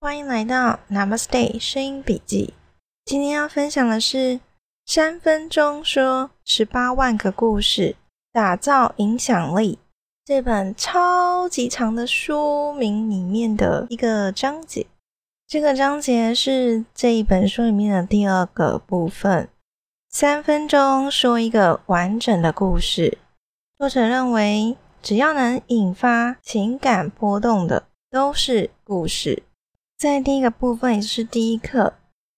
欢迎来到 Namaste 声音笔记。今天要分享的是三分钟说十八万个故事，打造影响力。这本超级长的书名里面的一个章节，这个章节是这一本书里面的第二个部分。三分钟说一个完整的故事。作者认为，只要能引发情感波动的，都是故事。在第一个部分，也就是第一课，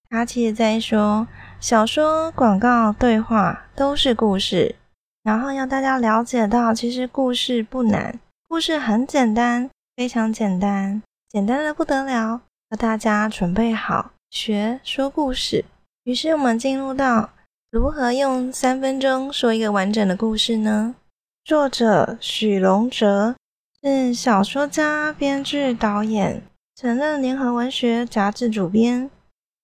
他其实在说，小说、广告、对话都是故事。然后要大家了解到，其实故事不难，故事很简单，非常简单，简单的不得了。要大家准备好学说故事。于是我们进入到如何用三分钟说一个完整的故事呢？作者许龙哲是小说家、编剧、导演，曾任联合文学杂志主编，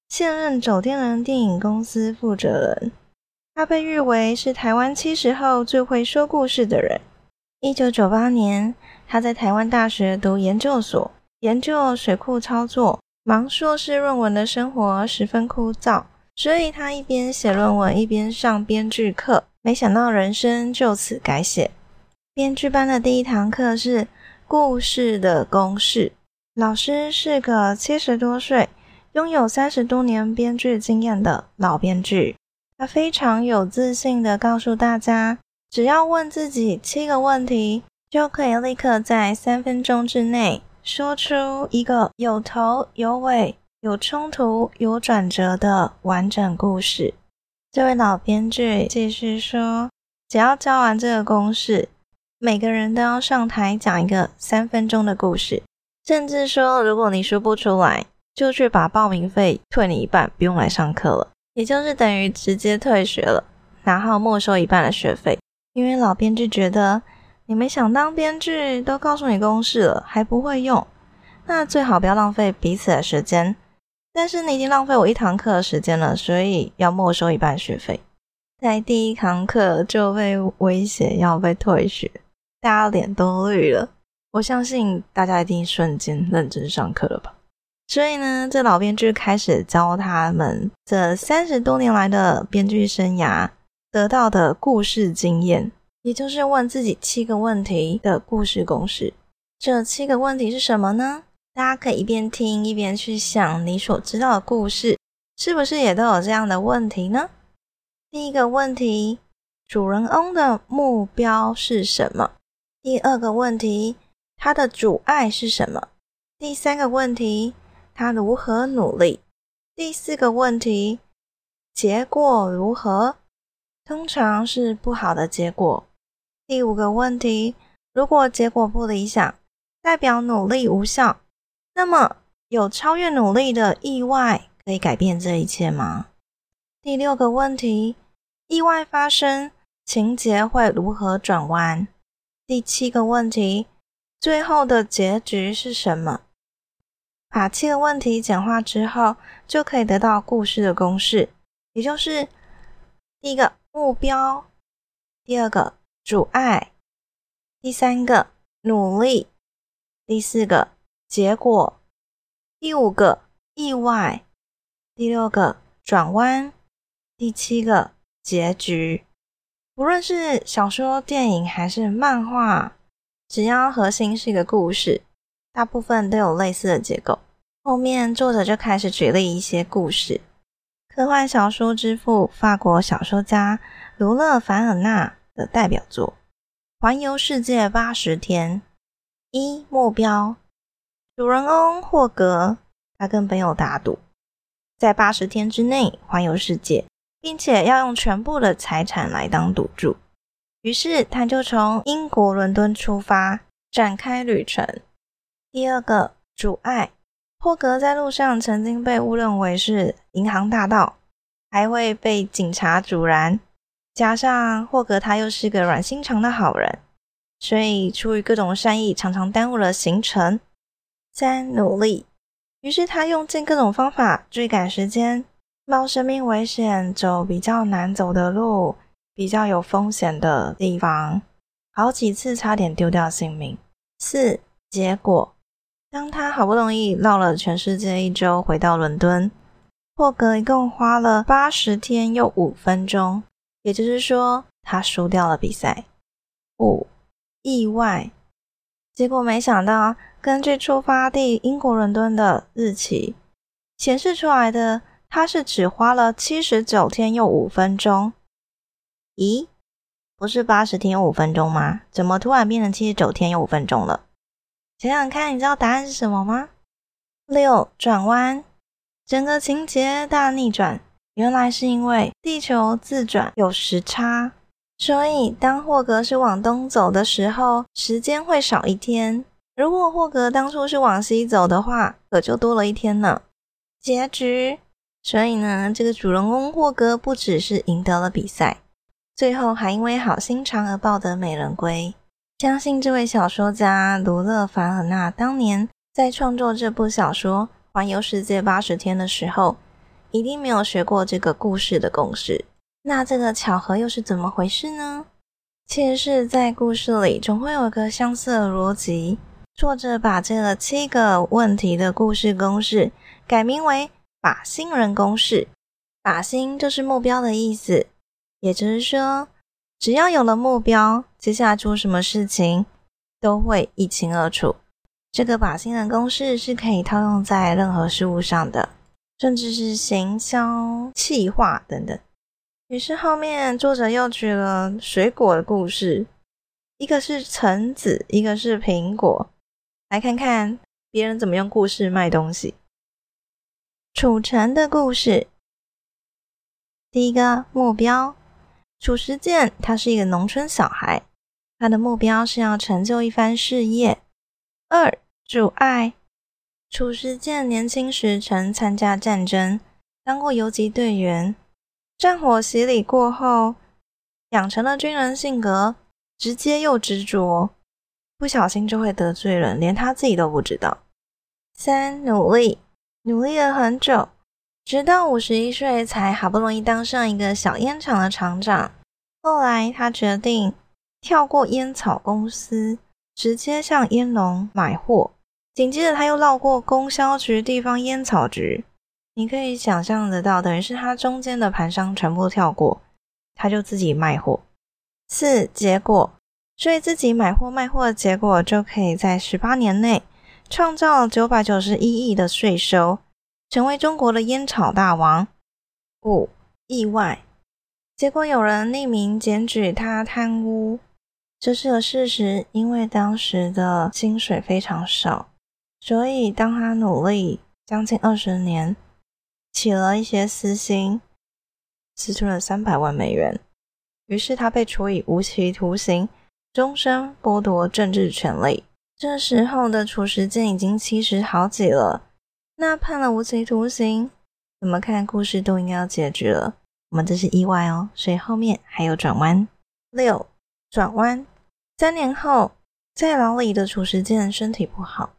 现任走天人电影公司负责人。他被誉为是台湾七十后最会说故事的人。一九九八年，他在台湾大学读研究所，研究水库操作。忙硕士论文的生活十分枯燥，所以他一边写论文，一边上编剧课。没想到人生就此改写。编剧班的第一堂课是故事的公式，老师是个七十多岁、拥有三十多年编剧经验的老编剧。他非常有自信的告诉大家，只要问自己七个问题，就可以立刻在三分钟之内说出一个有头有尾、有冲突、有转折的完整故事。这位老编剧继续说，只要教完这个公式，每个人都要上台讲一个三分钟的故事，甚至说，如果你说不出来，就去把报名费退你一半，不用来上课了。也就是等于直接退学了，然后没收一半的学费。因为老编剧觉得你们想当编剧，都告诉你公式了，还不会用，那最好不要浪费彼此的时间。但是你已经浪费我一堂课的时间了，所以要没收一半学费。在第一堂课就被威胁要被退学，大家脸都绿了。我相信大家一定瞬间认真上课了吧。所以呢，这老编剧开始教他们这三十多年来的编剧生涯得到的故事经验，也就是问自己七个问题的故事公式。这七个问题是什么呢？大家可以一边听一边去想，你所知道的故事是不是也都有这样的问题呢？第一个问题，主人翁的目标是什么？第二个问题，他的阻碍是什么？第三个问题。他如何努力？第四个问题，结果如何？通常是不好的结果。第五个问题，如果结果不理想，代表努力无效，那么有超越努力的意外可以改变这一切吗？第六个问题，意外发生，情节会如何转弯？第七个问题，最后的结局是什么？把七个问题简化之后，就可以得到故事的公式，也就是第一个目标，第二个阻碍，第三个努力，第四个结果，第五个意外，第六个转弯，第七个结局。无论是小说、电影还是漫画，只要核心是一个故事，大部分都有类似的结构。后面作者就开始举例一些故事。科幻小说之父，法国小说家卢勒凡尔纳的代表作《环游世界八十天》。一目标，主人翁霍格，他跟朋友打赌，在八十天之内环游世界，并且要用全部的财产来当赌注。于是他就从英国伦敦出发，展开旅程。第二个阻碍。霍格在路上曾经被误认为是银行大盗，还会被警察阻拦。加上霍格他又是个软心肠的好人，所以出于各种善意，常常耽误了行程。三努力，于是他用尽各种方法追赶时间，冒生命危险走比较难走的路，比较有风险的地方，好几次差点丢掉性命。四结果。当他好不容易绕了全世界一周，回到伦敦，霍格一共花了八十天又五分钟，也就是说，他输掉了比赛。五意外，结果没想到，根据出发地英国伦敦的日期显示出来的，他是只花了七十九天又五分钟。咦，不是八十天又五分钟吗？怎么突然变成七十九天又五分钟了？想想看，你知道答案是什么吗？六转弯，整个情节大逆转，原来是因为地球自转有时差。所以，当霍格是往东走的时候，时间会少一天；如果霍格当初是往西走的话，可就多了一天呢。结局，所以呢，这个主人公霍格不只是赢得了比赛，最后还因为好心肠而抱得美人归。相信这位小说家卢勒·凡尔纳当年在创作这部小说《环游世界八十天》的时候，一定没有学过这个故事的公式。那这个巧合又是怎么回事呢？其实是在故事里总会有一个相似的逻辑。作者把这个七个问题的故事公式改名为“靶心人公式”。靶心就是目标的意思，也就是说，只要有了目标，接下来做什么事情都会一清二楚。这个靶心人公式是可以套用在任何事物上的，甚至是行销、企划等等。于是后面作者又举了水果的故事，一个是橙子，一个是苹果，来看看别人怎么用故事卖东西。楚成的故事，第一个目标，楚时健他是一个农村小孩，他的目标是要成就一番事业。二阻碍，楚时健年轻时曾参加战争，当过游击队员。战火洗礼过后，养成了军人性格，直接又执着，不小心就会得罪人，连他自己都不知道。三努力，努力了很久，直到五十一岁才好不容易当上一个小烟厂的厂长。后来他决定跳过烟草公司，直接向烟农买货。紧接着他又绕过供销局、地方烟草局。你可以想象得到，等于是他中间的盘商全部跳过，他就自己卖货。四结果，所以自己买货卖货的结果，就可以在十八年内创造九百九十一亿的税收，成为中国的烟草大王。五意外，结果有人匿名检举他贪污，这是个事实，因为当时的薪水非常少，所以当他努力将近二十年。起了一些私心，私吞了三百万美元，于是他被处以无期徒刑，终身剥夺政治权利。这时候的褚时健已经七十好几了，那判了无期徒刑，怎么看故事都应该要结局了。我们这是意外哦，所以后面还有转弯。六转弯，三年后在牢里的褚时健身体不好，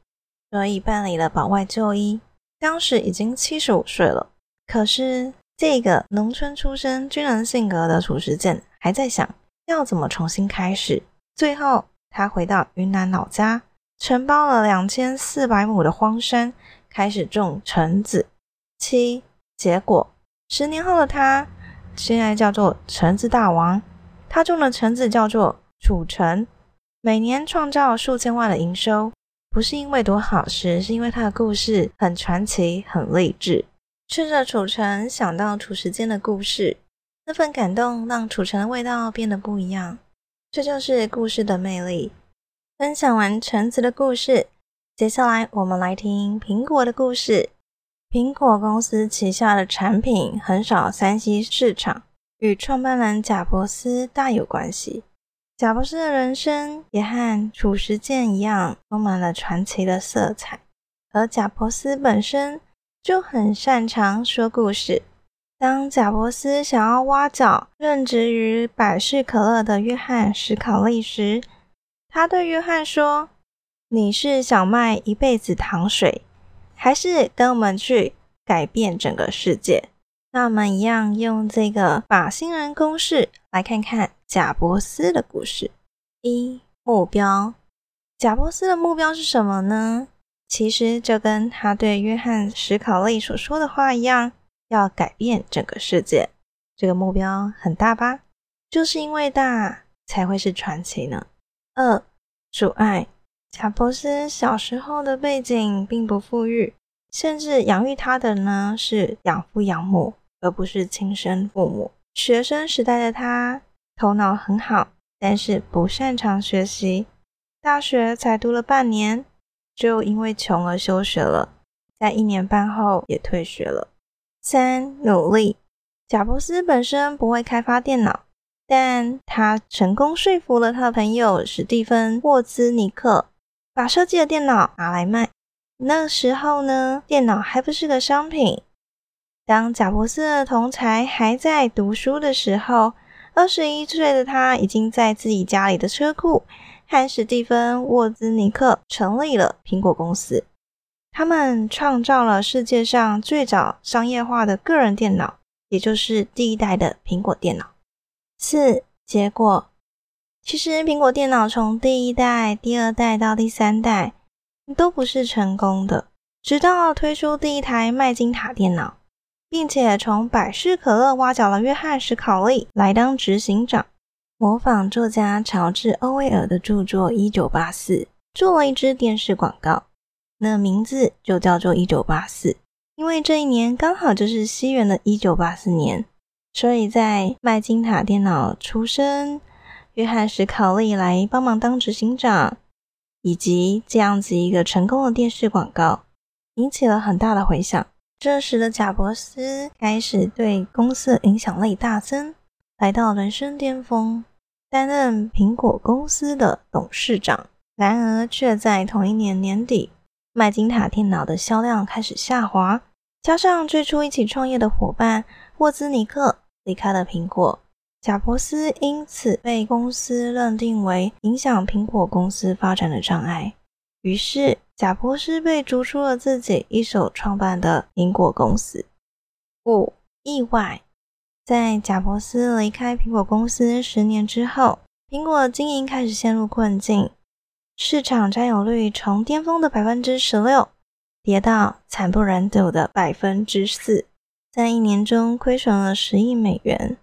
所以办理了保外就医。当时已经七十五岁了，可是这个农村出身、军人性格的褚时健还在想要怎么重新开始。最后，他回到云南老家，承包了两千四百亩的荒山，开始种橙子。七结果，十年后的他现在叫做橙子大王。他种的橙子叫做楚橙，每年创造数千万的营收。不是因为多好吃，是因为他的故事很传奇、很励志。吃着楚橙，想到楚时间的故事，那份感动让楚橙的味道变得不一样。这就是故事的魅力。分享完橙子的故事，接下来我们来听苹果的故事。苹果公司旗下的产品很少三 C 市场，与创办人贾伯斯大有关系。贾博斯的人生也和褚时健一样，充满了传奇的色彩。而贾伯斯本身就很擅长说故事。当贾伯斯想要挖角任职于百事可乐的约翰·史考利时，他对约翰说：“你是想卖一辈子糖水，还是跟我们去改变整个世界？”那我们一样用这个靶心人公式来看看贾伯斯的故事。一目标，贾伯斯的目标是什么呢？其实就跟他对约翰·史考利所说的话一样，要改变整个世界。这个目标很大吧？就是因为大，才会是传奇呢。二、阻碍。贾伯斯小时候的背景并不富裕，甚至养育他的呢是养父养母，而不是亲生父母。学生时代的他头脑很好，但是不擅长学习。大学才读了半年，就因为穷而休学了，在一年半后也退学了。三、努力。贾伯斯本身不会开发电脑，但他成功说服了他的朋友史蒂芬·沃兹尼克。把设计的电脑拿来卖。那时候呢，电脑还不是个商品。当贾伯斯的同才还在读书的时候，二十一岁的他已经在自己家里的车库和史蒂芬·沃兹尼克成立了苹果公司。他们创造了世界上最早商业化的个人电脑，也就是第一代的苹果电脑。四结果。其实，苹果电脑从第一代、第二代到第三代都不是成功的，直到推出第一台麦金塔电脑，并且从百事可乐挖角了约翰·史考利来当执行长，模仿作家乔治·欧威尔的著作《一九八四》，做了一支电视广告，那名字就叫做《一九八四》，因为这一年刚好就是西元的一九八四年，所以在麦金塔电脑出生。约翰·史考利来帮忙当执行长，以及这样子一个成功的电视广告，引起了很大的回响。这时的贾伯斯开始对公司的影响力大增，来到人生巅峰，担任苹果公司的董事长。然而，却在同一年年底，麦金塔电脑的销量开始下滑，加上最初一起创业的伙伴沃兹尼克离开了苹果。贾伯斯因此被公司认定为影响苹果公司发展的障碍，于是贾伯斯被逐出了自己一手创办的苹果公司。五意外，在贾伯斯离开苹果公司十年之后，苹果经营开始陷入困境，市场占有率从巅峰的百分之十六跌到惨不忍睹的百分之四，在一年中亏损了十亿美元。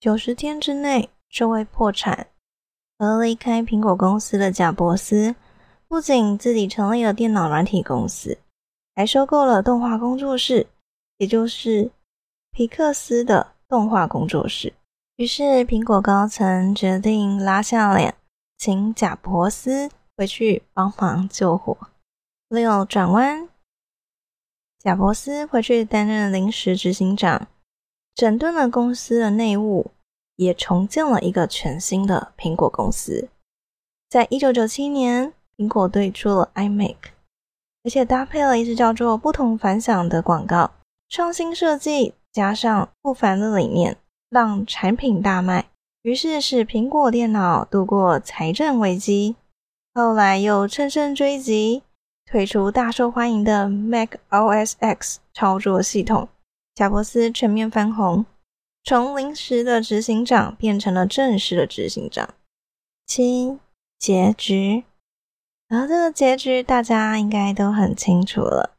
九十天之内就会破产。而离开苹果公司的贾伯斯，不仅自己成立了电脑软体公司，还收购了动画工作室，也就是皮克斯的动画工作室。于是，苹果高层决定拉下脸，请贾伯斯回去帮忙救火。六转弯，贾伯斯回去担任临时执行长。整顿了公司的内务，也重建了一个全新的苹果公司。在一九九七年，苹果推出了 iMac，而且搭配了一支叫做“不同凡响”的广告，创新设计加上不凡的理念，让产品大卖，于是使苹果电脑度过财政危机。后来又乘胜追击，推出大受欢迎的 Mac OS X 操作系统。贾伯斯全面翻红，从临时的执行长变成了正式的执行长。七结局，而这个结局大家应该都很清楚了。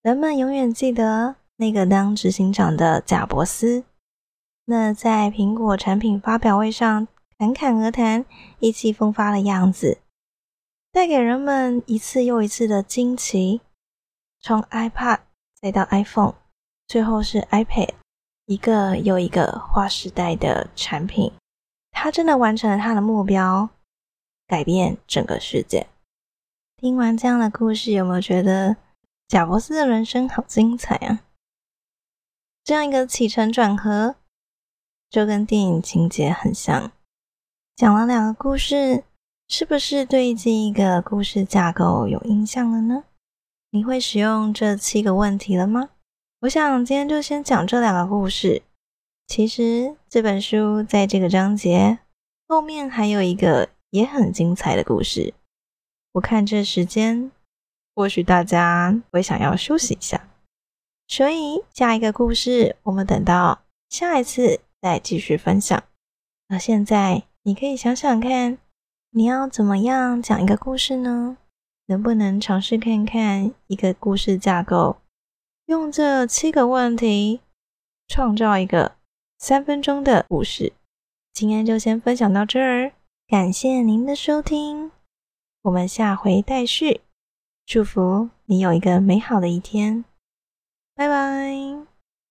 人们永远记得那个当执行长的贾伯斯，那在苹果产品发表会上侃侃而谈、意气风发的样子，带给人们一次又一次的惊奇。从 iPad 再到 iPhone。最后是 iPad，一个又一个划时代的产品，它真的完成了它的目标，改变整个世界。听完这样的故事，有没有觉得贾伯斯的人生好精彩啊？这样一个起承转合，就跟电影情节很像。讲了两个故事，是不是对这一个故事架构有印象了呢？你会使用这七个问题了吗？我想今天就先讲这两个故事。其实这本书在这个章节后面还有一个也很精彩的故事。我看这时间，或许大家会想要休息一下，所以下一个故事我们等到下一次再继续分享。那现在你可以想想看，你要怎么样讲一个故事呢？能不能尝试看看一个故事架构，用这七个问题创造一个三分钟的故事？今天就先分享到这儿，感谢您的收听，我们下回待续。祝福你有一个美好的一天，拜拜。